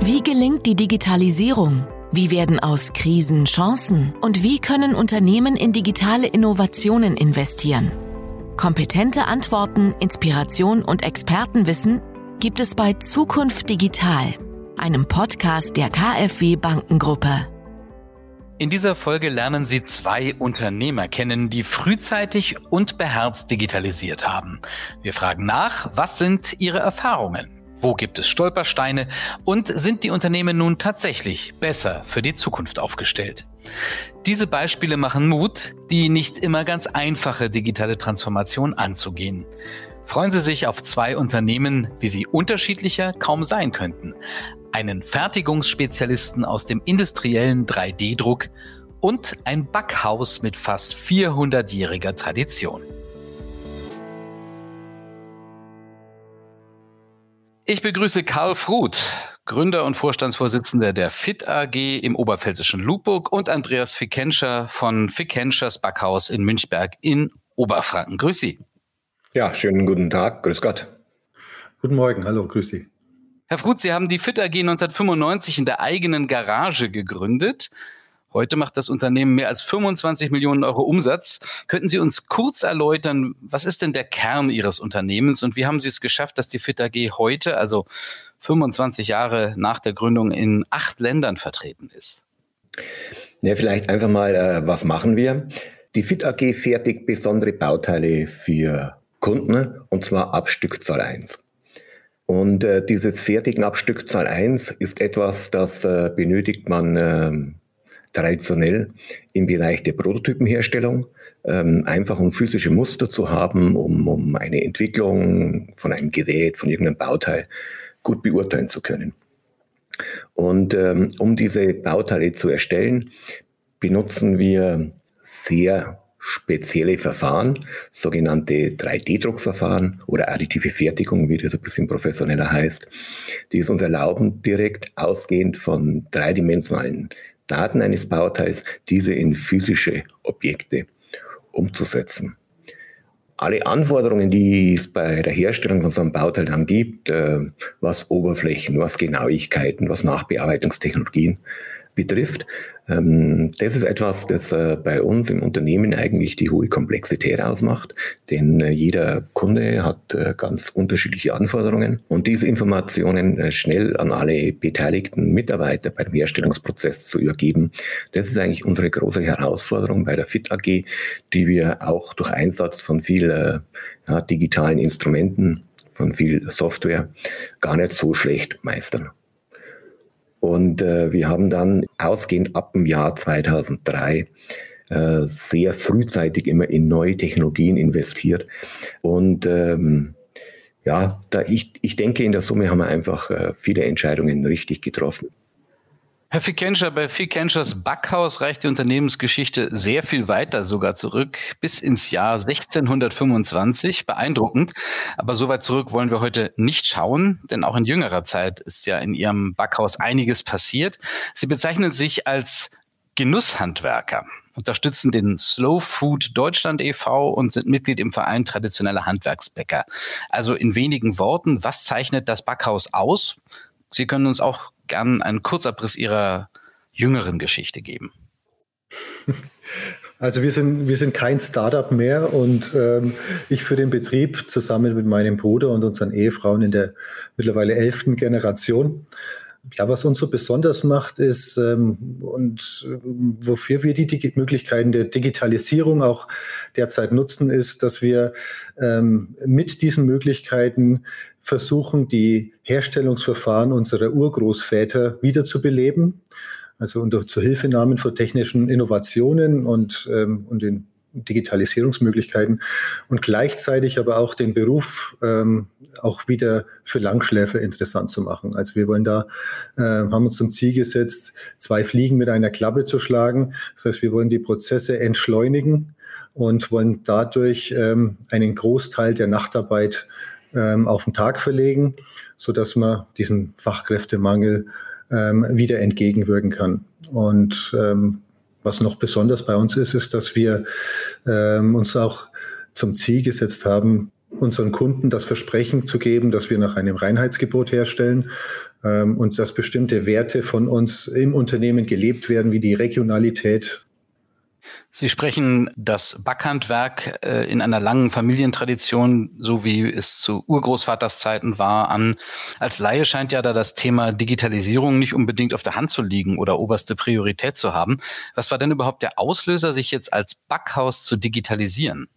Wie gelingt die Digitalisierung? Wie werden aus Krisen Chancen? Und wie können Unternehmen in digitale Innovationen investieren? Kompetente Antworten, Inspiration und Expertenwissen gibt es bei Zukunft Digital, einem Podcast der KfW Bankengruppe. In dieser Folge lernen Sie zwei Unternehmer kennen, die frühzeitig und beherzt digitalisiert haben. Wir fragen nach, was sind ihre Erfahrungen? Wo gibt es Stolpersteine? Und sind die Unternehmen nun tatsächlich besser für die Zukunft aufgestellt? Diese Beispiele machen Mut, die nicht immer ganz einfache digitale Transformation anzugehen. Freuen Sie sich auf zwei Unternehmen, wie sie unterschiedlicher kaum sein könnten einen Fertigungsspezialisten aus dem industriellen 3D-Druck und ein Backhaus mit fast 400-jähriger Tradition. Ich begrüße Karl Fruth, Gründer und Vorstandsvorsitzender der FIT AG im oberpfälzischen Lubburg und Andreas Fickenscher von Fickenschers Backhaus in Münchberg in Oberfranken. Grüß Sie. Ja, schönen guten Tag. Grüß Gott. Guten Morgen. Hallo, grüß Sie. Herr Fruth, Sie haben die FIT AG 1995 in der eigenen Garage gegründet. Heute macht das Unternehmen mehr als 25 Millionen Euro Umsatz. Könnten Sie uns kurz erläutern, was ist denn der Kern Ihres Unternehmens und wie haben Sie es geschafft, dass die FIT AG heute, also 25 Jahre nach der Gründung, in acht Ländern vertreten ist? Ja, vielleicht einfach mal, äh, was machen wir? Die FIT AG fertigt besondere Bauteile für Kunden und zwar ab Stückzahl 1. Und äh, dieses Fertigen ab Stückzahl 1 ist etwas, das äh, benötigt man äh, traditionell im Bereich der Prototypenherstellung, ähm, einfach um physische Muster zu haben, um, um eine Entwicklung von einem Gerät, von irgendeinem Bauteil gut beurteilen zu können. Und ähm, um diese Bauteile zu erstellen, benutzen wir sehr spezielle Verfahren, sogenannte 3D-Druckverfahren oder additive Fertigung, wie das ein bisschen professioneller heißt, die es uns erlauben, direkt ausgehend von dreidimensionalen Daten eines Bauteils diese in physische Objekte umzusetzen. Alle Anforderungen, die es bei der Herstellung von so einem Bauteil dann gibt, äh, was Oberflächen, was Genauigkeiten, was Nachbearbeitungstechnologien betrifft. Ähm, das ist etwas, das äh, bei uns im Unternehmen eigentlich die hohe Komplexität ausmacht, denn äh, jeder Kunde hat äh, ganz unterschiedliche Anforderungen und diese Informationen schnell an alle beteiligten Mitarbeiter beim Herstellungsprozess zu übergeben, das ist eigentlich unsere große Herausforderung bei der FIT AG, die wir auch durch Einsatz von viel ja, digitalen Instrumenten, von viel Software gar nicht so schlecht meistern. Und äh, wir haben dann ausgehend ab dem Jahr 2003 äh, sehr frühzeitig immer in neue Technologien investiert. Und ähm, ja, da ich, ich denke, in der Summe haben wir einfach äh, viele Entscheidungen richtig getroffen. Herr Fikenscher, bei Fikenschers Backhaus reicht die Unternehmensgeschichte sehr viel weiter sogar zurück, bis ins Jahr 1625. Beeindruckend. Aber so weit zurück wollen wir heute nicht schauen, denn auch in jüngerer Zeit ist ja in Ihrem Backhaus einiges passiert. Sie bezeichnen sich als Genusshandwerker, unterstützen den Slow Food Deutschland e.V. und sind Mitglied im Verein Traditionelle Handwerksbäcker. Also in wenigen Worten, was zeichnet das Backhaus aus? Sie können uns auch gern einen Kurzabriss Ihrer jüngeren Geschichte geben. Also wir sind, wir sind kein Startup mehr und ähm, ich für den Betrieb zusammen mit meinem Bruder und unseren Ehefrauen in der mittlerweile elften Generation. Ja, was uns so besonders macht, ist ähm, und äh, wofür wir die Digi Möglichkeiten der Digitalisierung auch derzeit nutzen, ist, dass wir ähm, mit diesen Möglichkeiten versuchen, die Herstellungsverfahren unserer Urgroßväter wiederzubeleben. Also unter Zuhilfenahmen von technischen Innovationen und, ähm, und den Digitalisierungsmöglichkeiten und gleichzeitig aber auch den Beruf ähm, auch wieder für Langschläfer interessant zu machen. Also wir wollen da, äh, haben uns zum Ziel gesetzt, zwei Fliegen mit einer Klappe zu schlagen. Das heißt, wir wollen die Prozesse entschleunigen und wollen dadurch ähm, einen Großteil der Nachtarbeit ähm, auf den Tag verlegen, so dass man diesen Fachkräftemangel ähm, wieder entgegenwirken kann. Und ähm, was noch besonders bei uns ist, ist, dass wir ähm, uns auch zum Ziel gesetzt haben, unseren Kunden das Versprechen zu geben, dass wir nach einem Reinheitsgebot herstellen. ähm, und dass bestimmte Werte von uns im Unternehmen gelebt werden, wie die Regionalität, Sie sprechen das Backhandwerk äh, in einer langen Familientradition, so wie es zu Urgroßvaterszeiten war, an. Als Laie scheint ja da das Thema Digitalisierung nicht unbedingt auf der Hand zu liegen oder oberste Priorität zu haben. Was war denn überhaupt der Auslöser, sich jetzt als Backhaus zu digitalisieren?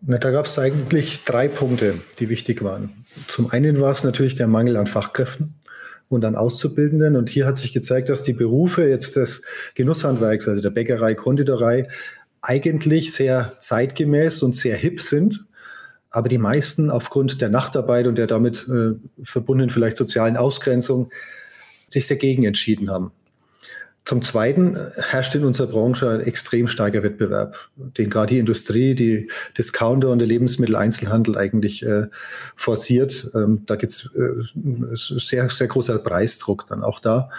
Na, da gab es eigentlich drei Punkte, die wichtig waren. Zum einen war es natürlich der Mangel an Fachkräften und an Auszubildenden. Und hier hat sich gezeigt, dass die Berufe jetzt des Genusshandwerks, also der Bäckerei, Konditorei, eigentlich sehr zeitgemäß und sehr hip sind. Aber die meisten aufgrund der Nachtarbeit und der damit äh, verbundenen vielleicht sozialen Ausgrenzung sich dagegen entschieden haben. Zum Zweiten herrscht in unserer Branche ein extrem starker Wettbewerb, den gerade die Industrie, die Discounter und der Lebensmitteleinzelhandel eigentlich äh, forciert. Ähm, da gibt es äh, sehr, sehr großer Preisdruck dann auch da.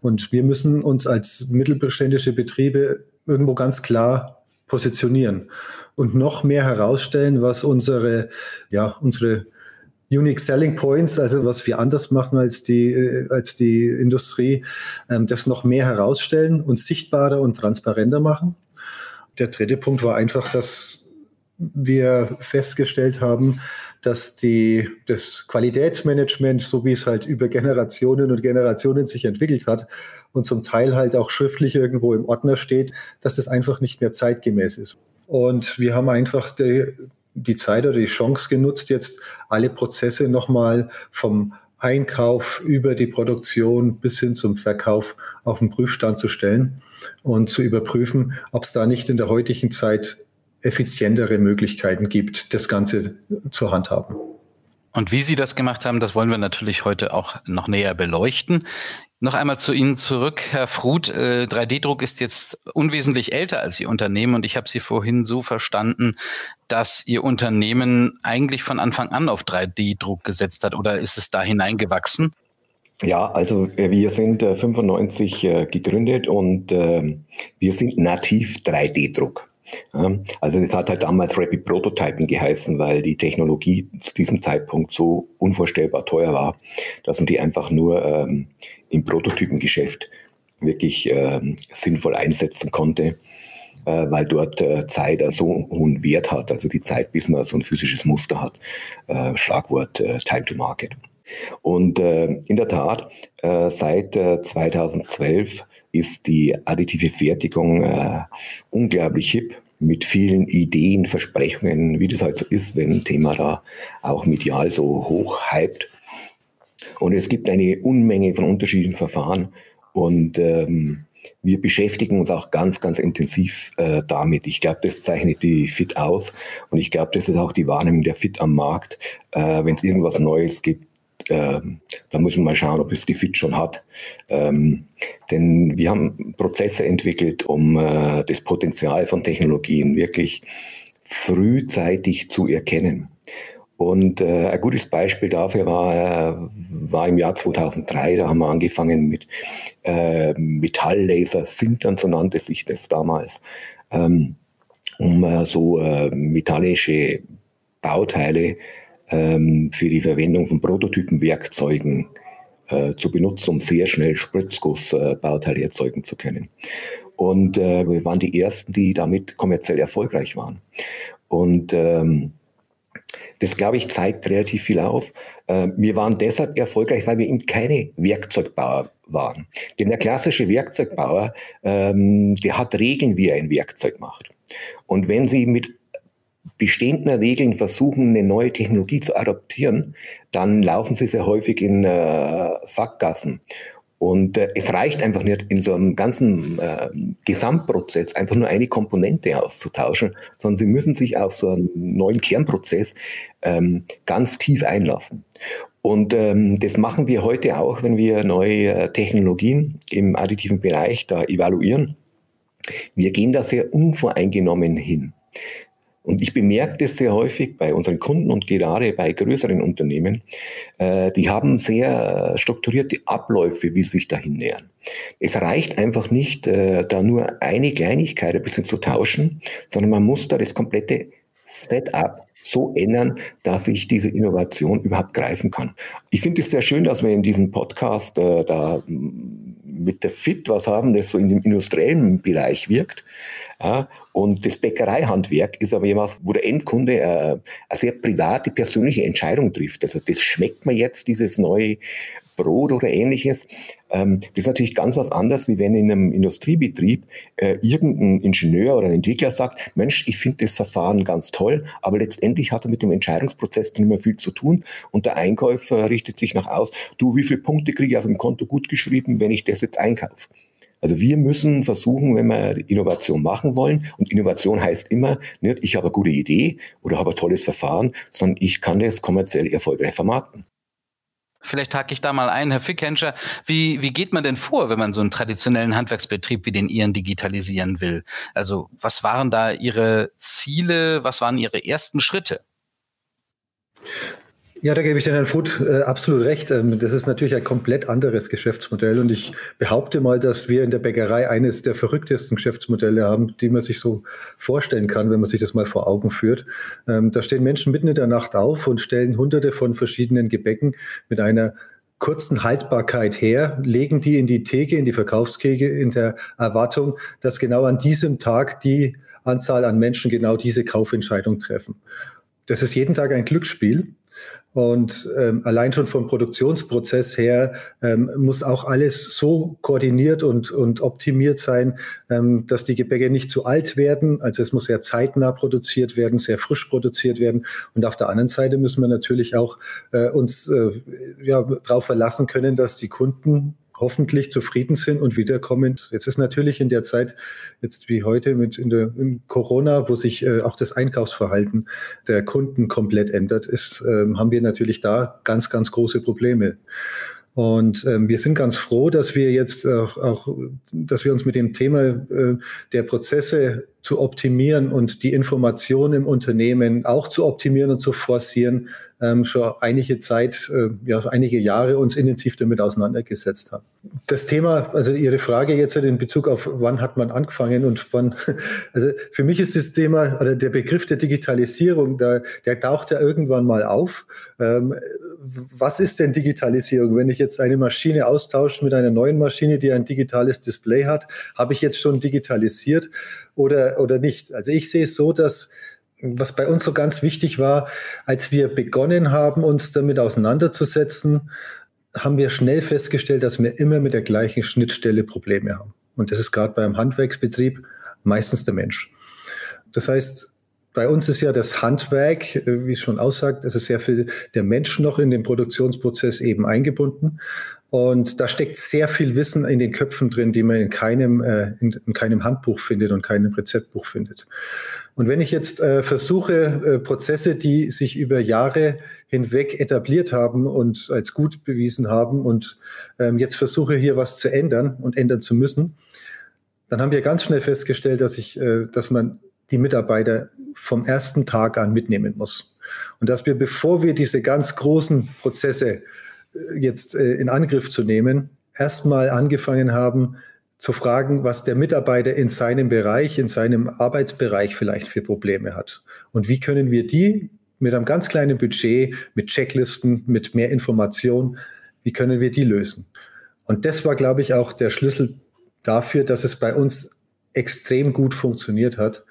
Und wir müssen uns als mittelständische Betriebe irgendwo ganz klar positionieren und noch mehr herausstellen, was unsere, ja, unsere Unique Selling Points, also was wir anders machen als die, äh, als die Industrie, ähm, das noch mehr herausstellen und sichtbarer und transparenter machen. Der dritte Punkt war einfach, dass wir festgestellt haben, dass die, das Qualitätsmanagement, so wie es halt über Generationen und Generationen sich entwickelt hat und zum Teil halt auch schriftlich irgendwo im Ordner steht, dass das einfach nicht mehr zeitgemäß ist. Und wir haben einfach die, die Zeit oder die Chance genutzt, jetzt alle Prozesse nochmal vom Einkauf über die Produktion bis hin zum Verkauf auf den Prüfstand zu stellen und zu überprüfen, ob es da nicht in der heutigen Zeit effizientere Möglichkeiten gibt, das Ganze zu handhaben. Und wie Sie das gemacht haben, das wollen wir natürlich heute auch noch näher beleuchten. Noch einmal zu Ihnen zurück, Herr Fruth. 3D-Druck äh, ist jetzt unwesentlich älter als Ihr Unternehmen und ich habe Sie vorhin so verstanden, dass Ihr Unternehmen eigentlich von Anfang an auf 3D-Druck gesetzt hat oder ist es da hineingewachsen? Ja, also äh, wir sind 95 äh, gegründet und ähm, wir sind nativ 3D-Druck. Also das hat halt damals Rapid Prototyping geheißen, weil die Technologie zu diesem Zeitpunkt so unvorstellbar teuer war, dass man die einfach nur ähm, im Prototypengeschäft wirklich ähm, sinnvoll einsetzen konnte, äh, weil dort äh, Zeit so hohen Wert hat, also die Zeit, bis man so ein physisches Muster hat. Äh, Schlagwort äh, Time to Market. Und äh, in der Tat, äh, seit 2012 ist die additive Fertigung unglaublich hip mit vielen Ideen, Versprechungen, wie das halt so ist, wenn ein Thema da auch medial so hoch hypt. Und es gibt eine Unmenge von unterschiedlichen Verfahren und ähm, wir beschäftigen uns auch ganz, ganz intensiv äh, damit. Ich glaube, das zeichnet die Fit aus und ich glaube, das ist auch die Wahrnehmung der Fit am Markt. Äh, wenn es irgendwas Neues gibt, ähm, da muss man mal schauen, ob es die Fit schon hat. Ähm, denn wir haben Prozesse entwickelt, um äh, das Potenzial von Technologien wirklich frühzeitig zu erkennen. Und äh, ein gutes Beispiel dafür war, äh, war im Jahr 2003, da haben wir angefangen mit äh, Metalllaser, Sintern, so nannte sich das damals, ähm, um äh, so äh, metallische Bauteile ähm, für die Verwendung von Prototypenwerkzeugen äh, zu benutzen, um sehr schnell Spritzgussbauteile äh, erzeugen zu können. Und äh, wir waren die Ersten, die damit kommerziell erfolgreich waren. Und ähm, das, glaube ich, zeigt relativ viel auf. Äh, wir waren deshalb erfolgreich, weil wir eben keine Werkzeugbauer waren. Denn der klassische Werkzeugbauer, ähm, der hat Regeln, wie er ein Werkzeug macht. Und wenn Sie mit bestehenden Regeln versuchen, eine neue Technologie zu adaptieren, dann laufen sie sehr häufig in äh, Sackgassen. Und äh, es reicht einfach nicht, in so einem ganzen äh, Gesamtprozess einfach nur eine Komponente auszutauschen, sondern sie müssen sich auf so einen neuen Kernprozess ähm, ganz tief einlassen. Und ähm, das machen wir heute auch, wenn wir neue äh, Technologien im additiven Bereich da evaluieren. Wir gehen da sehr unvoreingenommen hin. Und ich bemerke das sehr häufig bei unseren Kunden und gerade bei größeren Unternehmen. Äh, die haben sehr strukturierte Abläufe, wie sie sich dahin nähern. Es reicht einfach nicht, äh, da nur eine Kleinigkeit ein bisschen zu tauschen, sondern man muss da das komplette Setup so ändern, dass ich diese Innovation überhaupt greifen kann. Ich finde es sehr schön, dass wir in diesem Podcast äh, da mit der Fit was haben, das so in dem industriellen Bereich wirkt. Ja, und das Bäckereihandwerk ist aber etwas, wo der Endkunde äh, eine sehr private, persönliche Entscheidung trifft. Also das schmeckt mir jetzt, dieses neue Brot oder ähnliches. Ähm, das ist natürlich ganz was anderes, wie wenn in einem Industriebetrieb äh, irgendein Ingenieur oder ein Entwickler sagt, Mensch, ich finde das Verfahren ganz toll, aber letztendlich hat er mit dem Entscheidungsprozess nicht mehr viel zu tun und der Einkäufer richtet sich nach aus, du, wie viele Punkte kriege ich auf dem Konto gut geschrieben, wenn ich das jetzt einkaufe? Also wir müssen versuchen, wenn wir Innovation machen wollen, und Innovation heißt immer, nicht ich habe eine gute Idee oder habe ein tolles Verfahren, sondern ich kann das kommerziell erfolgreich vermarkten. Vielleicht hake ich da mal ein, Herr Fickhenscher. Wie, wie geht man denn vor, wenn man so einen traditionellen Handwerksbetrieb wie den Ihren digitalisieren will? Also was waren da Ihre Ziele? Was waren Ihre ersten Schritte? Ja, da gebe ich den Herrn Futh äh, absolut recht. Ähm, das ist natürlich ein komplett anderes Geschäftsmodell und ich behaupte mal, dass wir in der Bäckerei eines der verrücktesten Geschäftsmodelle haben, die man sich so vorstellen kann, wenn man sich das mal vor Augen führt. Ähm, da stehen Menschen mitten in der Nacht auf und stellen hunderte von verschiedenen Gebäcken mit einer kurzen Haltbarkeit her, legen die in die Theke, in die Verkaufskege in der Erwartung, dass genau an diesem Tag die Anzahl an Menschen genau diese Kaufentscheidung treffen. Das ist jeden Tag ein Glücksspiel. Und ähm, allein schon vom Produktionsprozess her ähm, muss auch alles so koordiniert und, und optimiert sein, ähm, dass die Gebäcke nicht zu alt werden. Also es muss sehr zeitnah produziert werden, sehr frisch produziert werden. Und auf der anderen Seite müssen wir natürlich auch äh, uns äh, ja, darauf verlassen können, dass die Kunden hoffentlich zufrieden sind und wiederkommen. Jetzt ist natürlich in der Zeit, jetzt wie heute mit in der in Corona, wo sich äh, auch das Einkaufsverhalten der Kunden komplett ändert, ist, äh, haben wir natürlich da ganz, ganz große Probleme. Und ähm, wir sind ganz froh, dass wir jetzt auch, auch dass wir uns mit dem Thema äh, der Prozesse zu optimieren und die Information im Unternehmen auch zu optimieren und zu forcieren, ähm, schon einige Zeit, äh, ja, einige Jahre uns intensiv damit auseinandergesetzt haben. Das Thema, also Ihre Frage jetzt in Bezug auf wann hat man angefangen und wann, also für mich ist das Thema oder der Begriff der Digitalisierung, der, der taucht ja irgendwann mal auf. Ähm, was ist denn Digitalisierung? Wenn ich jetzt eine Maschine austausche mit einer neuen Maschine, die ein digitales Display hat, habe ich jetzt schon digitalisiert oder, oder nicht? Also ich sehe es so, dass was bei uns so ganz wichtig war, als wir begonnen haben, uns damit auseinanderzusetzen, haben wir schnell festgestellt, dass wir immer mit der gleichen Schnittstelle Probleme haben. Und das ist gerade beim Handwerksbetrieb meistens der Mensch. Das heißt, bei uns ist ja das Handwerk, wie es schon aussagt, es ist sehr viel der Mensch noch in den Produktionsprozess eben eingebunden. Und da steckt sehr viel Wissen in den Köpfen drin, die man in keinem, äh, in, in keinem Handbuch findet und keinem Rezeptbuch findet. Und wenn ich jetzt äh, versuche, äh, Prozesse, die sich über Jahre hinweg etabliert haben und als gut bewiesen haben und ähm, jetzt versuche hier was zu ändern und ändern zu müssen, dann haben wir ganz schnell festgestellt, dass ich, äh, dass man die Mitarbeiter vom ersten Tag an mitnehmen muss. Und dass wir, bevor wir diese ganz großen Prozesse jetzt äh, in Angriff zu nehmen, erstmal angefangen haben, zu fragen, was der Mitarbeiter in seinem Bereich, in seinem Arbeitsbereich vielleicht für Probleme hat. Und wie können wir die mit einem ganz kleinen Budget, mit Checklisten, mit mehr Information, wie können wir die lösen? Und das war, glaube ich, auch der Schlüssel dafür, dass es bei uns extrem gut funktioniert hat,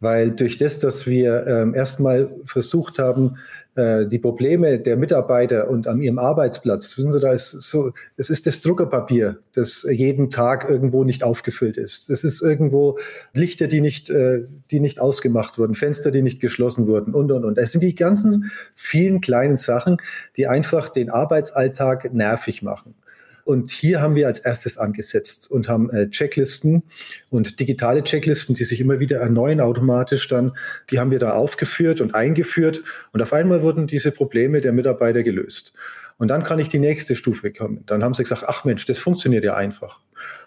weil durch das, dass wir ähm, erstmal versucht haben, äh, die Probleme der Mitarbeiter und an ihrem Arbeitsplatz, wissen Sie, da ist so, es ist das Druckerpapier, das jeden Tag irgendwo nicht aufgefüllt ist. Das ist irgendwo Lichter, die nicht, äh, die nicht ausgemacht wurden, Fenster, die nicht geschlossen wurden und, und, und. Es sind die ganzen vielen kleinen Sachen, die einfach den Arbeitsalltag nervig machen. Und hier haben wir als erstes angesetzt und haben äh, Checklisten und digitale Checklisten, die sich immer wieder erneuern automatisch dann, die haben wir da aufgeführt und eingeführt. Und auf einmal wurden diese Probleme der Mitarbeiter gelöst. Und dann kann ich die nächste Stufe kommen. Dann haben sie gesagt, ach Mensch, das funktioniert ja einfach.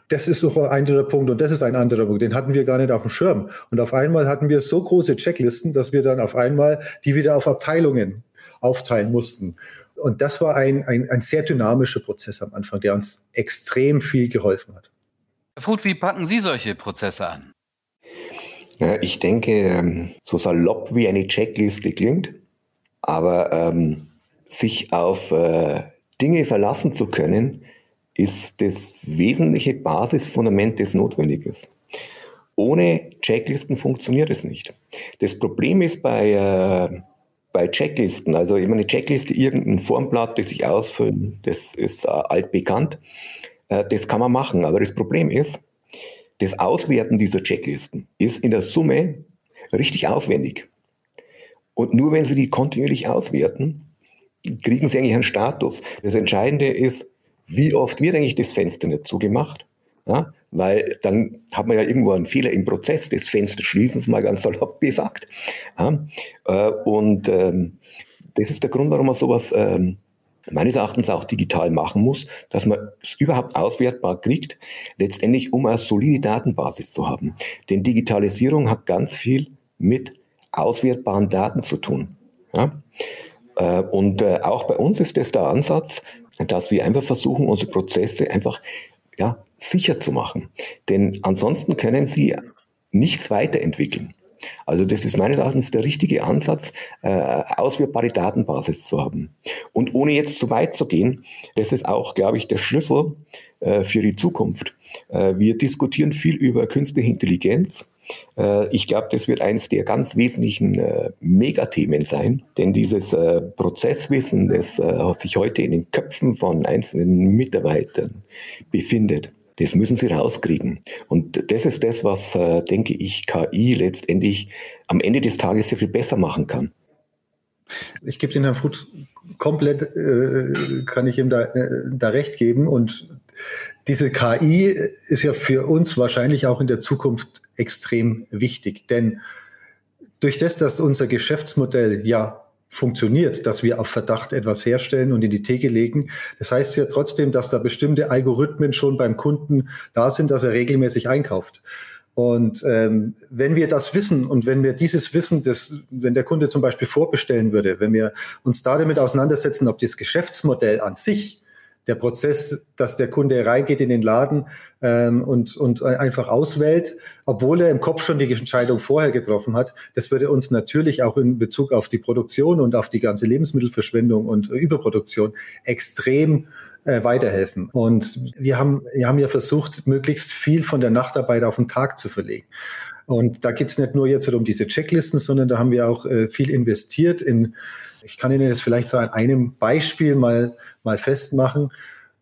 Das ist so ein anderer Punkt und das ist ein anderer Punkt. Den hatten wir gar nicht auf dem Schirm. Und auf einmal hatten wir so große Checklisten, dass wir dann auf einmal die wieder auf Abteilungen aufteilen mussten. Und das war ein, ein, ein sehr dynamischer Prozess am Anfang, der uns extrem viel geholfen hat. Herr Futh, wie packen Sie solche Prozesse an? Ja, ich denke, ähm, so salopp wie eine Checkliste klingt, aber ähm, sich auf äh, Dinge verlassen zu können, ist das wesentliche Basisfundament, das notwendig ist. Ohne Checklisten funktioniert es nicht. Das Problem ist bei, äh, bei Checklisten, also immer eine Checkliste, irgendein Formblatt, das sich ausfüllen, das ist äh, altbekannt. Äh, das kann man machen. Aber das Problem ist, das Auswerten dieser Checklisten ist in der Summe richtig aufwendig. Und nur wenn Sie die kontinuierlich auswerten, kriegen Sie eigentlich einen Status. Das Entscheidende ist, wie oft wird eigentlich das Fenster nicht zugemacht? Ja, weil dann hat man ja irgendwo einen Fehler im Prozess des Fenster schließen, mal ganz salopp gesagt. Ja, äh, und ähm, das ist der Grund, warum man sowas ähm, meines Erachtens auch digital machen muss, dass man es überhaupt auswertbar kriegt, letztendlich um eine solide Datenbasis zu haben. Denn Digitalisierung hat ganz viel mit auswertbaren Daten zu tun. Ja? Äh, und äh, auch bei uns ist das der Ansatz, dass wir einfach versuchen, unsere Prozesse einfach ja, sicher zu machen. Denn ansonsten können sie nichts weiterentwickeln. Also das ist meines Erachtens der richtige Ansatz, äh, auswertbare Datenbasis zu haben. Und ohne jetzt zu weit zu gehen, das ist auch, glaube ich, der Schlüssel äh, für die Zukunft. Äh, wir diskutieren viel über künstliche Intelligenz. Äh, ich glaube, das wird eines der ganz wesentlichen äh, Megathemen sein, denn dieses äh, Prozesswissen, das sich heute in den Köpfen von einzelnen Mitarbeitern befindet, das müssen sie rauskriegen. Und das ist das, was, äh, denke ich, KI letztendlich am Ende des Tages sehr viel besser machen kann. Ich gebe den Herrn Fruth komplett, äh, kann ich ihm da, äh, da recht geben. Und diese KI ist ja für uns wahrscheinlich auch in der Zukunft extrem wichtig. Denn durch das, dass unser Geschäftsmodell ja funktioniert, dass wir auf Verdacht etwas herstellen und in die Theke legen. Das heißt ja trotzdem, dass da bestimmte Algorithmen schon beim Kunden da sind, dass er regelmäßig einkauft. Und ähm, wenn wir das wissen und wenn wir dieses Wissen, das, wenn der Kunde zum Beispiel vorbestellen würde, wenn wir uns da damit auseinandersetzen, ob das Geschäftsmodell an sich der Prozess, dass der Kunde reingeht in den Laden ähm, und, und einfach auswählt, obwohl er im Kopf schon die Entscheidung vorher getroffen hat, das würde uns natürlich auch in Bezug auf die Produktion und auf die ganze Lebensmittelverschwendung und Überproduktion extrem äh, weiterhelfen. Und wir haben, wir haben ja versucht, möglichst viel von der Nachtarbeit auf den Tag zu verlegen. Und da geht es nicht nur jetzt um diese Checklisten, sondern da haben wir auch äh, viel investiert in ich kann Ihnen das vielleicht so an einem Beispiel mal, mal festmachen.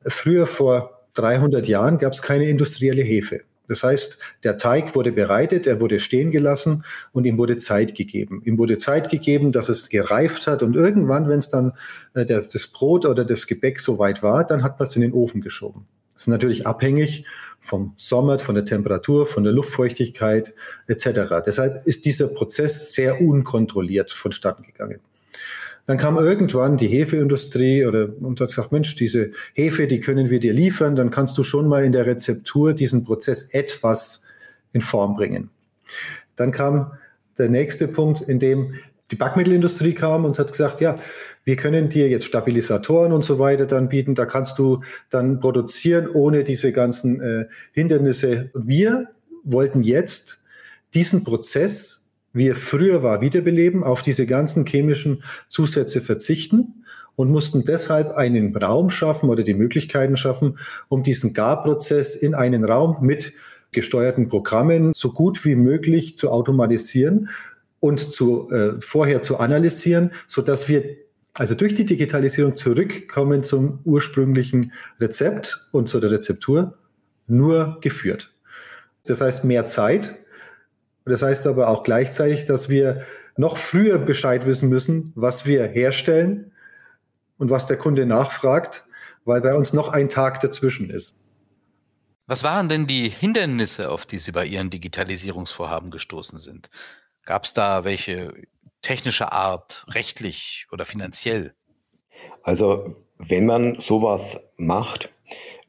Früher vor 300 Jahren gab es keine industrielle Hefe. Das heißt, der Teig wurde bereitet, er wurde stehen gelassen und ihm wurde Zeit gegeben. Ihm wurde Zeit gegeben, dass es gereift hat und irgendwann, wenn es dann äh, der, das Brot oder das Gebäck soweit war, dann hat man es in den Ofen geschoben. Das ist natürlich abhängig vom Sommer, von der Temperatur, von der Luftfeuchtigkeit etc. Deshalb ist dieser Prozess sehr unkontrolliert vonstatten gegangen. Dann kam irgendwann die Hefeindustrie oder und hat gesagt, Mensch, diese Hefe, die können wir dir liefern, dann kannst du schon mal in der Rezeptur diesen Prozess etwas in Form bringen. Dann kam der nächste Punkt, in dem die Backmittelindustrie kam und hat gesagt, ja, wir können dir jetzt Stabilisatoren und so weiter dann bieten, da kannst du dann produzieren ohne diese ganzen äh, Hindernisse. Wir wollten jetzt diesen Prozess wie er früher war, wiederbeleben, auf diese ganzen chemischen Zusätze verzichten und mussten deshalb einen Raum schaffen oder die Möglichkeiten schaffen, um diesen Garprozess in einen Raum mit gesteuerten Programmen so gut wie möglich zu automatisieren und zu, äh, vorher zu analysieren, so dass wir also durch die Digitalisierung zurückkommen zum ursprünglichen Rezept und zu der Rezeptur nur geführt. Das heißt mehr Zeit, und das heißt aber auch gleichzeitig, dass wir noch früher Bescheid wissen müssen, was wir herstellen und was der Kunde nachfragt, weil bei uns noch ein Tag dazwischen ist. Was waren denn die Hindernisse, auf die Sie bei Ihren Digitalisierungsvorhaben gestoßen sind? Gab es da welche technischer Art, rechtlich oder finanziell? Also wenn man sowas macht,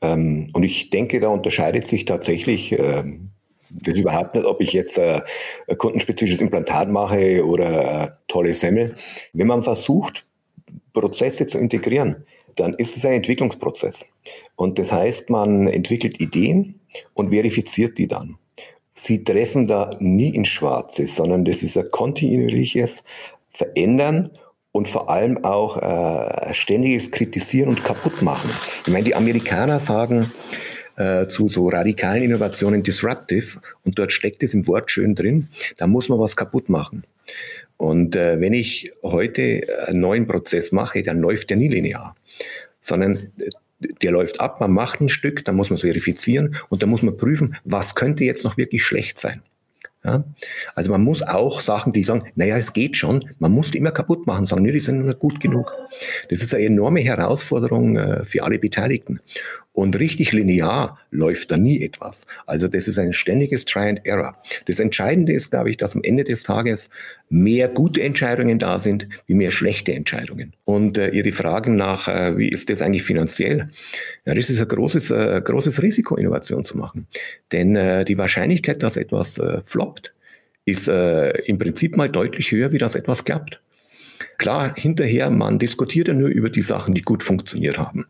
ähm, und ich denke, da unterscheidet sich tatsächlich ähm, das überhaupt nicht, ob ich jetzt äh, ein kundenspezifisches Implantat mache oder äh, tolle Semmel. Wenn man versucht, Prozesse zu integrieren, dann ist es ein Entwicklungsprozess. Und das heißt, man entwickelt Ideen und verifiziert die dann. Sie treffen da nie ins Schwarze, sondern das ist ein kontinuierliches Verändern und vor allem auch äh, ständiges Kritisieren und Kaputtmachen. Ich meine, die Amerikaner sagen äh, zu so radikalen Innovationen disruptive und dort steckt es im Wort schön drin, da muss man was kaputt machen. Und äh, wenn ich heute einen neuen Prozess mache, dann läuft der nie linear, sondern äh, der läuft ab, man macht ein Stück, dann muss man es verifizieren und dann muss man prüfen, was könnte jetzt noch wirklich schlecht sein. Ja? Also man muss auch Sachen, die sagen, naja, es geht schon, man muss die immer kaputt machen, sagen, nee, die sind nicht gut genug. Das ist eine enorme Herausforderung äh, für alle Beteiligten. Und richtig linear läuft da nie etwas. Also das ist ein ständiges Try and Error. Das Entscheidende ist, glaube ich, dass am Ende des Tages mehr gute Entscheidungen da sind, wie mehr schlechte Entscheidungen. Und äh, Ihre Fragen nach, äh, wie ist das eigentlich finanziell? Ja, das ist ein großes, äh, großes Risiko, Innovation zu machen. Denn äh, die Wahrscheinlichkeit, dass etwas äh, floppt, ist äh, im Prinzip mal deutlich höher, wie das etwas klappt. Klar, hinterher, man diskutiert ja nur über die Sachen, die gut funktioniert haben.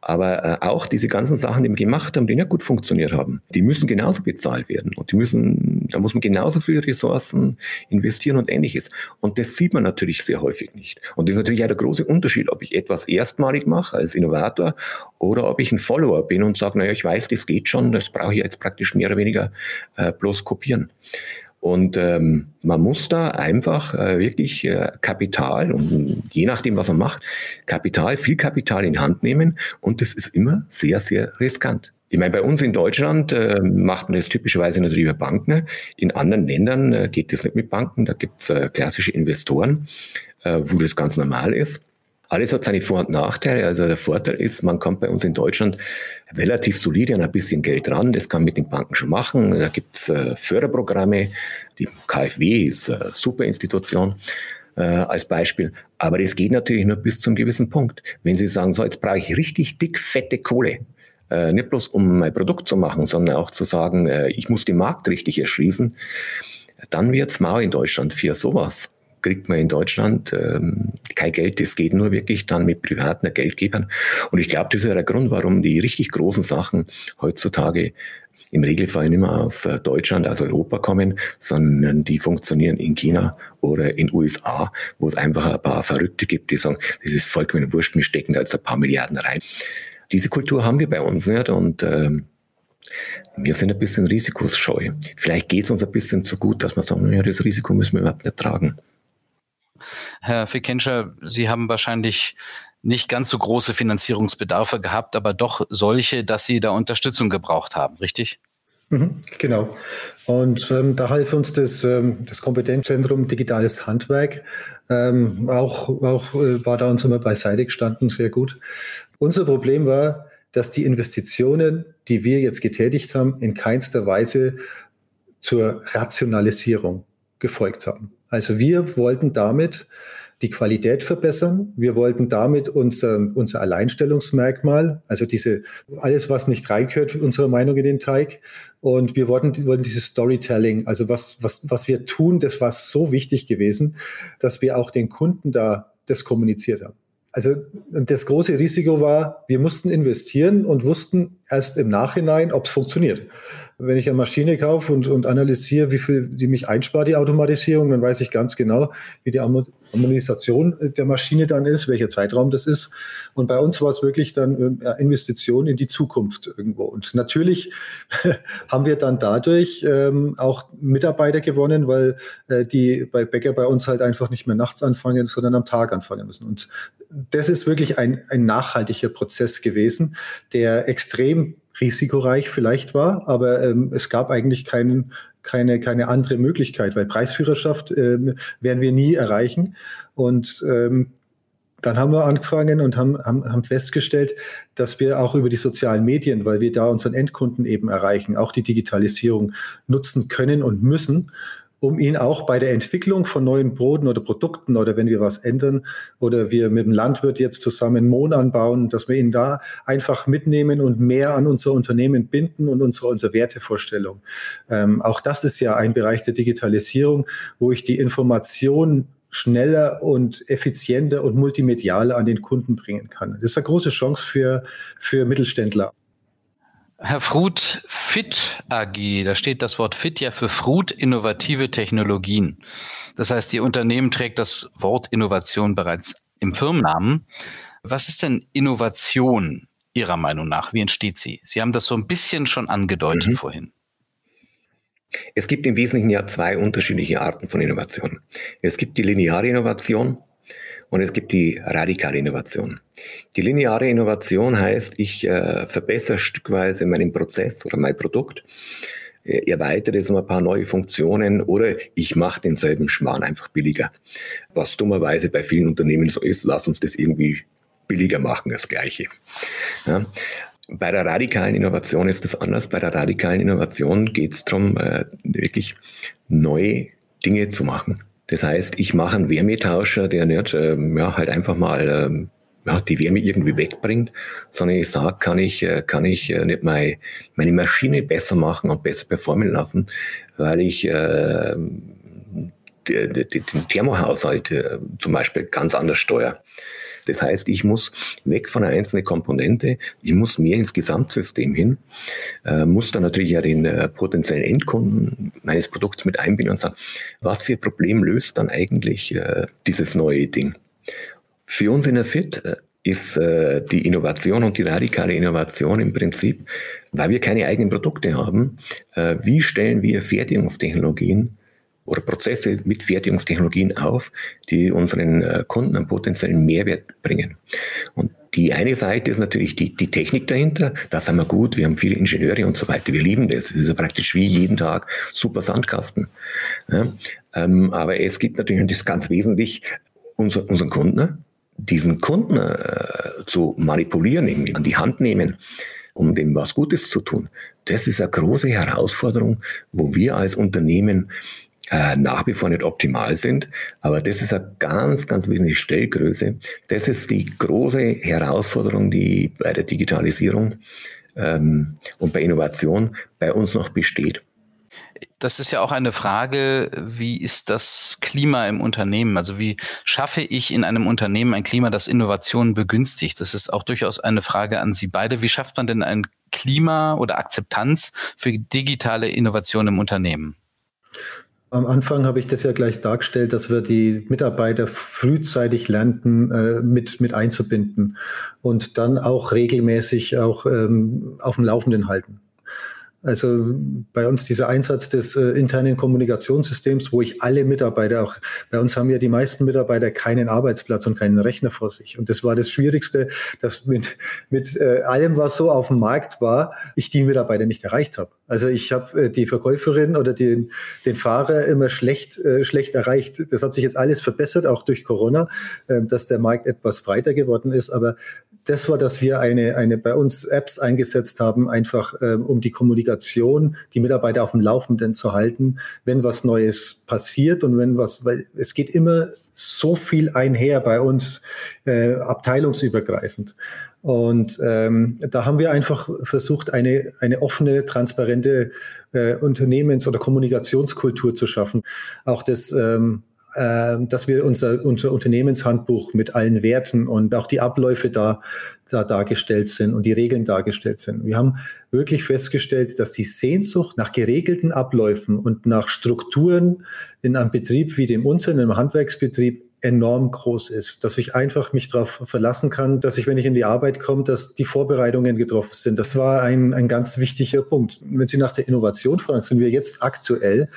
Aber äh, auch diese ganzen Sachen, die wir gemacht haben, die nicht gut funktioniert haben, die müssen genauso bezahlt werden. Und die müssen, da muss man genauso viele Ressourcen investieren und ähnliches. Und das sieht man natürlich sehr häufig nicht. Und das ist natürlich auch der große Unterschied, ob ich etwas erstmalig mache als Innovator oder ob ich ein Follower bin und sage, naja, ich weiß, das geht schon, das brauche ich jetzt praktisch mehr oder weniger äh, bloß kopieren. Und ähm, man muss da einfach äh, wirklich äh, Kapital und je nachdem, was man macht, Kapital, viel Kapital in Hand nehmen. Und das ist immer sehr, sehr riskant. Ich meine, bei uns in Deutschland äh, macht man das typischerweise natürlich über Banken. In anderen Ländern äh, geht das nicht mit Banken. Da gibt's äh, klassische Investoren, äh, wo das ganz normal ist. Alles hat seine Vor- und Nachteile. Also der Vorteil ist, man kommt bei uns in Deutschland relativ solide an ein bisschen Geld ran. Das kann man mit den Banken schon machen. Da gibt's äh, Förderprogramme. Die KfW ist eine super Institution äh, als Beispiel. Aber das geht natürlich nur bis zu einem gewissen Punkt. Wenn Sie sagen, so jetzt brauche ich richtig dick, fette Kohle, äh, nicht bloß um mein Produkt zu machen, sondern auch zu sagen, äh, ich muss den Markt richtig erschließen, dann wird's mau in Deutschland für sowas kriegt man in Deutschland ähm, kein Geld. Das geht nur wirklich dann mit privaten Geldgebern. Und ich glaube, das ist der Grund, warum die richtig großen Sachen heutzutage im Regelfall nicht mehr aus äh, Deutschland, aus Europa kommen, sondern die funktionieren in China oder in USA, wo es einfach ein paar Verrückte gibt, die sagen, das ist vollkommen wurscht, wir stecken da jetzt ein paar Milliarden rein. Diese Kultur haben wir bei uns nicht und ähm, wir sind ein bisschen risikoscheu. Vielleicht geht es uns ein bisschen zu gut, dass wir sagen, ja, das Risiko müssen wir überhaupt nicht tragen. Herr Fikenscher, Sie haben wahrscheinlich nicht ganz so große Finanzierungsbedarfe gehabt, aber doch solche, dass Sie da Unterstützung gebraucht haben, richtig? Mhm, genau. Und ähm, da half uns das, ähm, das Kompetenzzentrum Digitales Handwerk. Ähm, auch auch äh, war da uns immer beiseite gestanden, sehr gut. Unser Problem war, dass die Investitionen, die wir jetzt getätigt haben, in keinster Weise zur Rationalisierung gefolgt haben. Also wir wollten damit die Qualität verbessern. Wir wollten damit unser, unser Alleinstellungsmerkmal, also diese, alles, was nicht reingehört, unserer Meinung in den Teig. Und wir wollten, wollten dieses Storytelling, also was, was, was wir tun, das war so wichtig gewesen, dass wir auch den Kunden da das kommuniziert haben. Also das große Risiko war, wir mussten investieren und wussten erst im Nachhinein, ob es funktioniert. Wenn ich eine Maschine kaufe und, und analysiere, wie viel die mich einspart, die Automatisierung, dann weiß ich ganz genau, wie die Harmonisation der Maschine dann ist, welcher Zeitraum das ist. Und bei uns war es wirklich dann äh, Investition in die Zukunft irgendwo. Und natürlich haben wir dann dadurch ähm, auch Mitarbeiter gewonnen, weil äh, die bei Bäcker bei uns halt einfach nicht mehr nachts anfangen, sondern am Tag anfangen müssen. Und das ist wirklich ein, ein nachhaltiger Prozess gewesen, der extrem risikoreich vielleicht war, aber ähm, es gab eigentlich keinen, keine, keine andere Möglichkeit, weil Preisführerschaft ähm, werden wir nie erreichen. Und ähm, dann haben wir angefangen und haben, haben, haben festgestellt, dass wir auch über die sozialen Medien, weil wir da unseren Endkunden eben erreichen, auch die Digitalisierung nutzen können und müssen um ihn auch bei der Entwicklung von neuen Boden oder Produkten oder wenn wir was ändern oder wir mit dem Landwirt jetzt zusammen Mohn anbauen, dass wir ihn da einfach mitnehmen und mehr an unser Unternehmen binden und unsere, unsere Wertevorstellung. Ähm, auch das ist ja ein Bereich der Digitalisierung, wo ich die Information schneller und effizienter und multimedialer an den Kunden bringen kann. Das ist eine große Chance für, für Mittelständler. Herr Fruth, FIT AG, da steht das Wort FIT ja für Fruth Innovative Technologien. Das heißt, Ihr Unternehmen trägt das Wort Innovation bereits im Firmennamen. Was ist denn Innovation Ihrer Meinung nach? Wie entsteht sie? Sie haben das so ein bisschen schon angedeutet mhm. vorhin. Es gibt im Wesentlichen ja zwei unterschiedliche Arten von Innovation. Es gibt die lineare Innovation und es gibt die radikale Innovation. Die lineare Innovation heißt, ich äh, verbessere stückweise meinen Prozess oder mein Produkt, äh, erweitere es um ein paar neue Funktionen oder ich mache denselben Schmarrn einfach billiger. Was dummerweise bei vielen Unternehmen so ist, lass uns das irgendwie billiger machen, das Gleiche. Ja. Bei der radikalen Innovation ist das anders. Bei der radikalen Innovation geht es darum, äh, wirklich neue Dinge zu machen. Das heißt, ich mache einen Wärmetauscher, der nicht ähm, ja, halt einfach mal ähm, ja, die Wärme irgendwie wegbringt, sondern ich sage, kann ich, äh, kann ich äh, nicht meine, meine Maschine besser machen und besser performen lassen, weil ich äh, den Thermohaushalt äh, zum Beispiel ganz anders steuere. Das heißt, ich muss weg von einer einzelnen Komponente, ich muss mehr ins Gesamtsystem hin, äh, muss dann natürlich ja den äh, potenziellen Endkunden meines Produkts mit einbinden und sagen, was für Problem löst dann eigentlich äh, dieses neue Ding? Für uns in der FIT äh, ist äh, die Innovation und die radikale Innovation im Prinzip, weil wir keine eigenen Produkte haben, äh, wie stellen wir Fertigungstechnologien oder Prozesse mit Fertigungstechnologien auf, die unseren äh, Kunden einen potenziellen Mehrwert bringen. Und die eine Seite ist natürlich die, die Technik dahinter. Da sind wir gut. Wir haben viele Ingenieure und so weiter. Wir lieben das. Es ist ja praktisch wie jeden Tag super Sandkasten. Ja, ähm, aber es gibt natürlich, und das ist ganz wesentlich, unser, unseren Kunden, diesen Kunden äh, zu manipulieren, irgendwie an die Hand nehmen, um dem was Gutes zu tun. Das ist eine große Herausforderung, wo wir als Unternehmen äh, nach wie vor nicht optimal sind. Aber das ist eine ganz, ganz wesentliche Stellgröße. Das ist die große Herausforderung, die bei der Digitalisierung ähm, und bei Innovation bei uns noch besteht. Das ist ja auch eine Frage, wie ist das Klima im Unternehmen? Also wie schaffe ich in einem Unternehmen ein Klima, das Innovationen begünstigt? Das ist auch durchaus eine Frage an Sie beide. Wie schafft man denn ein Klima oder Akzeptanz für digitale Innovation im Unternehmen? Am Anfang habe ich das ja gleich dargestellt, dass wir die Mitarbeiter frühzeitig lernten, äh, mit, mit einzubinden und dann auch regelmäßig auch ähm, auf dem Laufenden halten. Also bei uns dieser Einsatz des äh, internen Kommunikationssystems, wo ich alle Mitarbeiter auch, bei uns haben ja die meisten Mitarbeiter keinen Arbeitsplatz und keinen Rechner vor sich. Und das war das Schwierigste, dass mit, mit äh, allem, was so auf dem Markt war, ich die Mitarbeiter nicht erreicht habe. Also ich habe äh, die Verkäuferin oder den, den Fahrer immer schlecht, äh, schlecht erreicht. Das hat sich jetzt alles verbessert, auch durch Corona, äh, dass der Markt etwas breiter geworden ist. Aber das war, dass wir eine, eine bei uns Apps eingesetzt haben, einfach ähm, um die Kommunikation, die Mitarbeiter auf dem Laufenden zu halten, wenn was Neues passiert und wenn was, weil es geht immer so viel einher bei uns, äh, abteilungsübergreifend. Und ähm, da haben wir einfach versucht, eine, eine offene, transparente äh, Unternehmens- oder Kommunikationskultur zu schaffen. Auch das ähm, dass wir unser, unser Unternehmenshandbuch mit allen Werten und auch die Abläufe da, da dargestellt sind und die Regeln dargestellt sind. Wir haben wirklich festgestellt, dass die Sehnsucht nach geregelten Abläufen und nach Strukturen in einem Betrieb wie dem unseren, einem Handwerksbetrieb, enorm groß ist, dass ich einfach mich darauf verlassen kann, dass ich, wenn ich in die Arbeit komme, dass die Vorbereitungen getroffen sind. Das war ein, ein ganz wichtiger Punkt. Wenn Sie nach der Innovation fragen, sind wir jetzt aktuell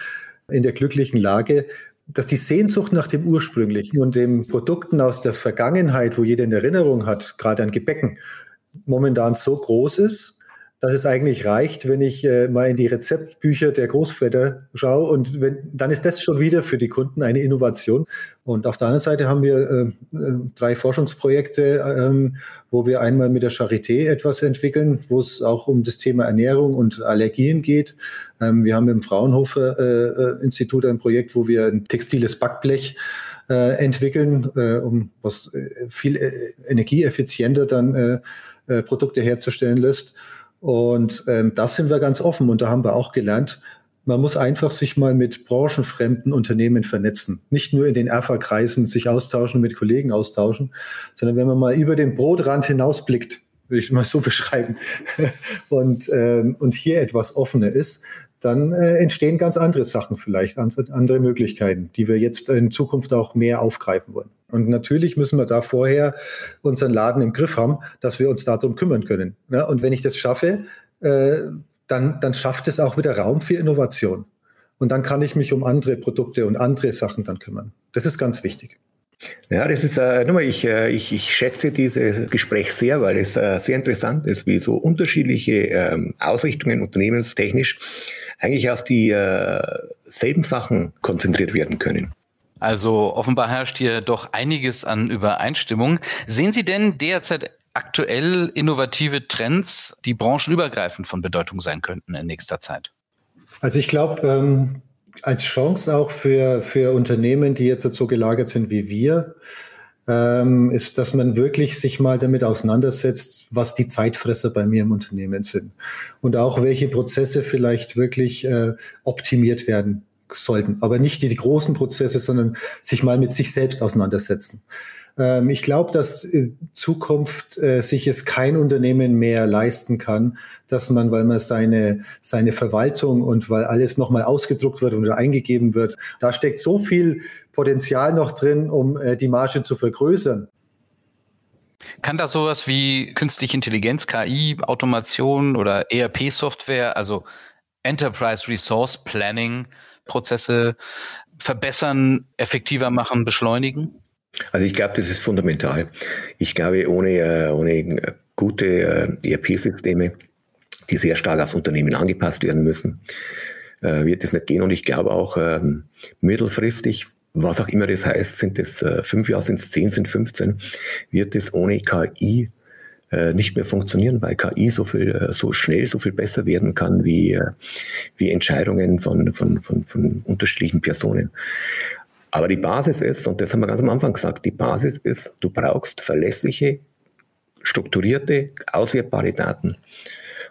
in der glücklichen Lage, dass die Sehnsucht nach dem Ursprünglichen und den Produkten aus der Vergangenheit, wo jeder in Erinnerung hat, gerade an Gebäcken, momentan so groß ist, dass es eigentlich reicht, wenn ich äh, mal in die Rezeptbücher der Großväter schaue und wenn, dann ist das schon wieder für die Kunden eine Innovation. Und auf der anderen Seite haben wir äh, äh drei Forschungsprojekte, ähm, wo wir einmal mit der Charité etwas entwickeln, wo es auch um das Thema Ernährung und Allergien geht. Ähm, wir haben im Fraunhofer äh, äh Institut ein Projekt, wo wir ein textiles Backblech äh, entwickeln, um was viel energieeffizienter dann Produkte herzustellen lässt. Und ähm, das sind wir ganz offen und da haben wir auch gelernt, man muss einfach sich mal mit branchenfremden Unternehmen vernetzen. Nicht nur in den ERFA-Kreisen sich austauschen, mit Kollegen austauschen, sondern wenn man mal über den Brotrand hinausblickt, würde ich mal so beschreiben, und, ähm, und hier etwas offener ist, dann äh, entstehen ganz andere Sachen vielleicht, andere Möglichkeiten, die wir jetzt in Zukunft auch mehr aufgreifen wollen. Und natürlich müssen wir da vorher unseren Laden im Griff haben, dass wir uns darum kümmern können. Ja, und wenn ich das schaffe, äh, dann, dann schafft es auch wieder Raum für Innovation. Und dann kann ich mich um andere Produkte und andere Sachen dann kümmern. Das ist ganz wichtig. Ja, das ist, äh, nochmal, ich, äh, ich, ich schätze dieses Gespräch sehr, weil es äh, sehr interessant ist, wie so unterschiedliche ähm, Ausrichtungen unternehmenstechnisch eigentlich auf die äh, selben Sachen konzentriert werden können. Also offenbar herrscht hier doch einiges an Übereinstimmung. Sehen Sie denn derzeit aktuell innovative Trends, die branchenübergreifend von Bedeutung sein könnten in nächster Zeit? Also ich glaube, ähm, als Chance auch für, für Unternehmen, die jetzt so gelagert sind wie wir, ähm, ist, dass man wirklich sich mal damit auseinandersetzt, was die Zeitfresser bei mir im Unternehmen sind und auch welche Prozesse vielleicht wirklich äh, optimiert werden sollten. Aber nicht die, die großen Prozesse, sondern sich mal mit sich selbst auseinandersetzen. Ähm, ich glaube, dass in Zukunft äh, sich es kein Unternehmen mehr leisten kann, dass man, weil man seine, seine Verwaltung und weil alles nochmal ausgedruckt wird oder eingegeben wird, da steckt so viel Potenzial noch drin, um äh, die Marge zu vergrößern. Kann das sowas wie künstliche Intelligenz, KI, Automation oder ERP-Software, also Enterprise Resource Planning Prozesse verbessern, effektiver machen, beschleunigen? Also ich glaube, das ist fundamental. Ich glaube, ohne, äh, ohne gute äh, ERP-Systeme, die sehr stark aufs Unternehmen angepasst werden müssen, äh, wird es nicht gehen. Und ich glaube auch ähm, mittelfristig, was auch immer das heißt, sind es fünf Jahre, sind es zehn, sind 15, wird es ohne KI nicht mehr funktionieren, weil KI so viel, so schnell, so viel besser werden kann wie, wie Entscheidungen von, von, von, von unterschiedlichen Personen. Aber die Basis ist, und das haben wir ganz am Anfang gesagt, die Basis ist, du brauchst verlässliche, strukturierte, auswertbare Daten.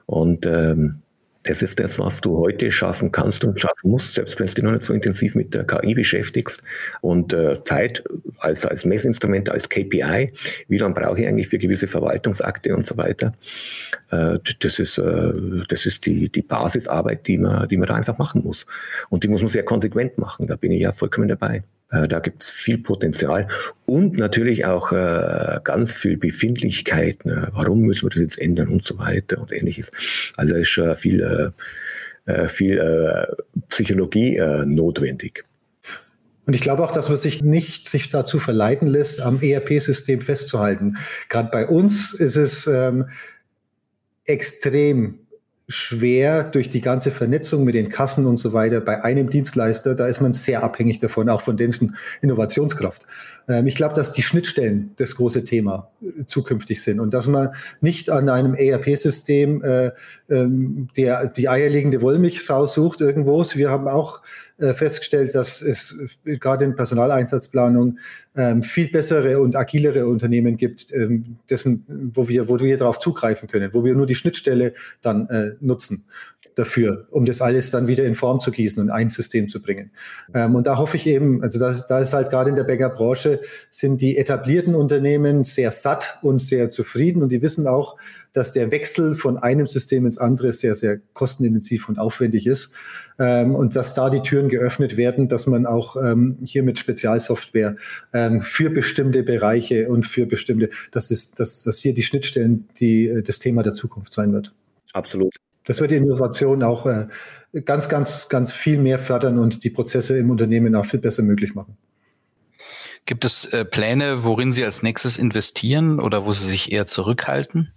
Und ähm, das ist das, was du heute schaffen kannst und schaffen musst, selbst wenn du dich noch nicht so intensiv mit der KI beschäftigst. Und äh, Zeit als, als Messinstrument, als KPI, wie lange brauche ich eigentlich für gewisse Verwaltungsakte und so weiter. Äh, das ist, äh, das ist die, die Basisarbeit, die man, die man da einfach machen muss. Und die muss man sehr konsequent machen. Da bin ich ja vollkommen dabei. Äh, da gibt es viel Potenzial und natürlich auch äh, ganz viel Befindlichkeit. Ne? Warum müssen wir das jetzt ändern und so weiter und ähnliches. Also ist viel, äh, äh viel äh, Psychologie äh, notwendig. Und ich glaube auch, dass man sich nicht sich dazu verleiten lässt, am ERP-System festzuhalten. Gerade bei uns ist es ähm, extrem schwer durch die ganze Vernetzung mit den Kassen und so weiter bei einem Dienstleister, da ist man sehr abhängig davon, auch von dessen Innovationskraft. Ähm, ich glaube, dass die Schnittstellen das große Thema äh, zukünftig sind und dass man nicht an einem ERP-System äh, ähm, der, die eierlegende Wollmilchsau sucht irgendwo. Wir haben auch äh, festgestellt, dass es äh, gerade in Personaleinsatzplanung ähm, viel bessere und agilere Unternehmen gibt, ähm, dessen, wo wir, wo wir darauf zugreifen können, wo wir nur die Schnittstelle dann äh, nutzen dafür, um das alles dann wieder in Form zu gießen und ein System zu bringen. Ähm, und da hoffe ich eben, also das, da ist halt gerade in der Bäckerbranche, sind die etablierten Unternehmen sehr satt und sehr zufrieden und die wissen auch, dass der Wechsel von einem System ins andere sehr, sehr kostenintensiv und aufwendig ist. Ähm, und dass da die Türen geöffnet werden, dass man auch ähm, hier mit Spezialsoftware ähm, für bestimmte Bereiche und für bestimmte, dass, ist, dass, dass hier die Schnittstellen die, äh, das Thema der Zukunft sein wird. Absolut. Das wird die Innovation auch äh, ganz, ganz, ganz viel mehr fördern und die Prozesse im Unternehmen auch viel besser möglich machen. Gibt es äh, Pläne, worin Sie als nächstes investieren oder wo Sie sich eher zurückhalten?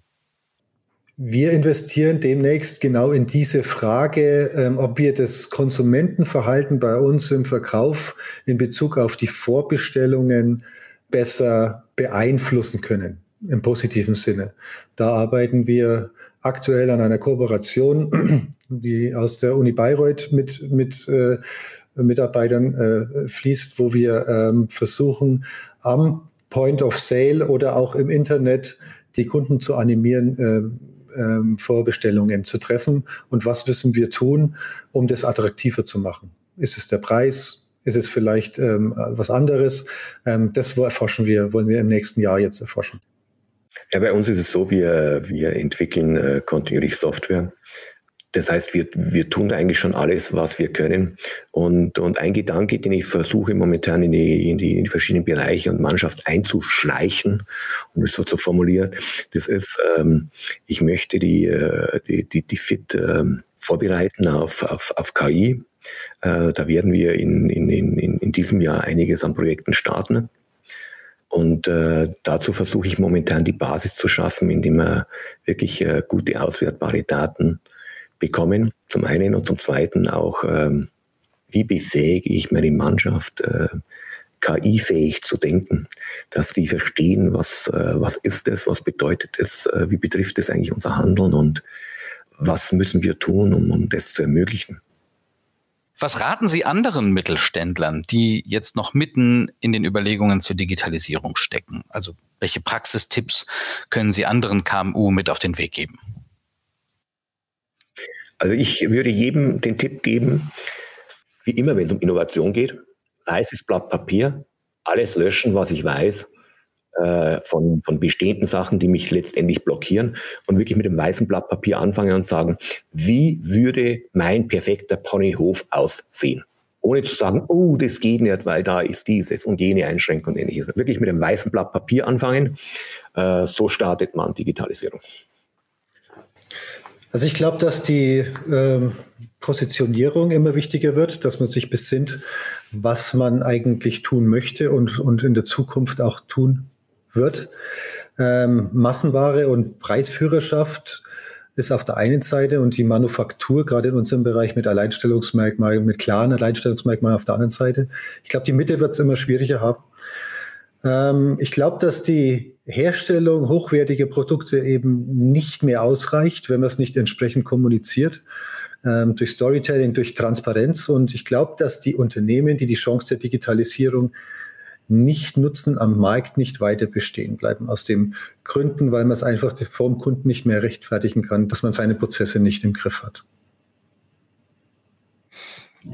Wir investieren demnächst genau in diese Frage, ähm, ob wir das Konsumentenverhalten bei uns im Verkauf in Bezug auf die Vorbestellungen besser beeinflussen können, im positiven Sinne. Da arbeiten wir aktuell an einer Kooperation, die aus der Uni Bayreuth mit, mit äh, Mitarbeitern äh, fließt, wo wir ähm, versuchen, am Point of Sale oder auch im Internet die Kunden zu animieren, äh, ähm, Vorbestellungen zu treffen. Und was müssen wir tun, um das attraktiver zu machen? Ist es der Preis? Ist es vielleicht ähm, was anderes? Ähm, das erforschen wir, wollen wir im nächsten Jahr jetzt erforschen. Ja, bei uns ist es so, wir, wir entwickeln äh, kontinuierlich Software. Das heißt, wir, wir tun eigentlich schon alles, was wir können. Und, und ein Gedanke, den ich versuche momentan in die, in, die, in die verschiedenen Bereiche und Mannschaft einzuschleichen, um es so zu formulieren, das ist, ähm, ich möchte die, äh, die, die, die FIT ähm, vorbereiten auf, auf, auf KI. Äh, da werden wir in, in, in, in diesem Jahr einiges an Projekten starten. Und äh, dazu versuche ich momentan die Basis zu schaffen, indem wir wirklich äh, gute auswertbare Daten bekommen. Zum einen und zum zweiten auch, ähm, wie befähige ich meine Mannschaft, äh, KI-fähig zu denken, dass sie verstehen, was, äh, was ist es, was bedeutet es, äh, wie betrifft es eigentlich unser Handeln und was müssen wir tun, um, um das zu ermöglichen. Was raten Sie anderen Mittelständlern, die jetzt noch mitten in den Überlegungen zur Digitalisierung stecken? Also welche Praxistipps können Sie anderen KMU mit auf den Weg geben? Also ich würde jedem den Tipp geben, wie immer, wenn es um Innovation geht, weißes Blatt Papier, alles löschen, was ich weiß, äh, von, von bestehenden Sachen, die mich letztendlich blockieren und wirklich mit dem weißen Blatt Papier anfangen und sagen, wie würde mein perfekter Ponyhof aussehen? Ohne zu sagen, oh, das geht nicht, weil da ist dieses und jene Einschränkung und ähnliches. Wirklich mit dem weißen Blatt Papier anfangen. Äh, so startet man Digitalisierung. Also ich glaube, dass die ähm, Positionierung immer wichtiger wird, dass man sich besinnt, was man eigentlich tun möchte und, und in der Zukunft auch tun wird. Ähm, Massenware und Preisführerschaft ist auf der einen Seite und die Manufaktur, gerade in unserem Bereich mit Alleinstellungsmerkmalen, mit klaren Alleinstellungsmerkmalen auf der anderen Seite. Ich glaube, die Mitte wird es immer schwieriger haben. Ähm, ich glaube, dass die Herstellung hochwertiger Produkte eben nicht mehr ausreicht, wenn man es nicht entsprechend kommuniziert. Ähm, durch Storytelling, durch Transparenz. Und ich glaube, dass die Unternehmen, die die Chance der Digitalisierung nicht nutzen, am Markt nicht weiter bestehen bleiben. Aus den Gründen, weil man es einfach vom Kunden nicht mehr rechtfertigen kann, dass man seine Prozesse nicht im Griff hat.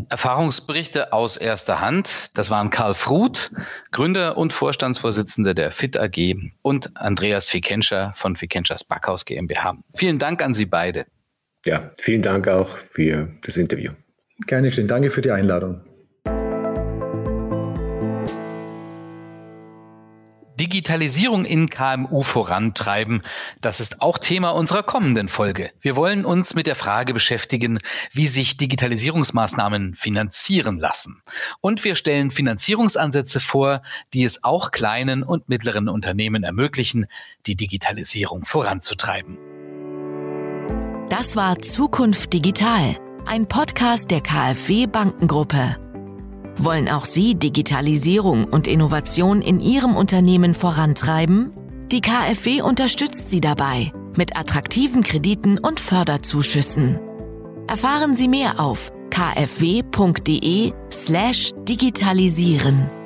Erfahrungsberichte aus erster Hand. Das waren Karl Fruth, Gründer und Vorstandsvorsitzender der FIT AG und Andreas Fikenscher von Fikenschers Backhaus GmbH. Vielen Dank an Sie beide. Ja, vielen Dank auch für das Interview. Gerne schön. Danke für die Einladung. Digitalisierung in KMU vorantreiben. Das ist auch Thema unserer kommenden Folge. Wir wollen uns mit der Frage beschäftigen, wie sich Digitalisierungsmaßnahmen finanzieren lassen. Und wir stellen Finanzierungsansätze vor, die es auch kleinen und mittleren Unternehmen ermöglichen, die Digitalisierung voranzutreiben. Das war Zukunft Digital, ein Podcast der KfW Bankengruppe. Wollen auch Sie Digitalisierung und Innovation in Ihrem Unternehmen vorantreiben? Die KfW unterstützt Sie dabei mit attraktiven Krediten und Förderzuschüssen. Erfahren Sie mehr auf kfw.de slash digitalisieren.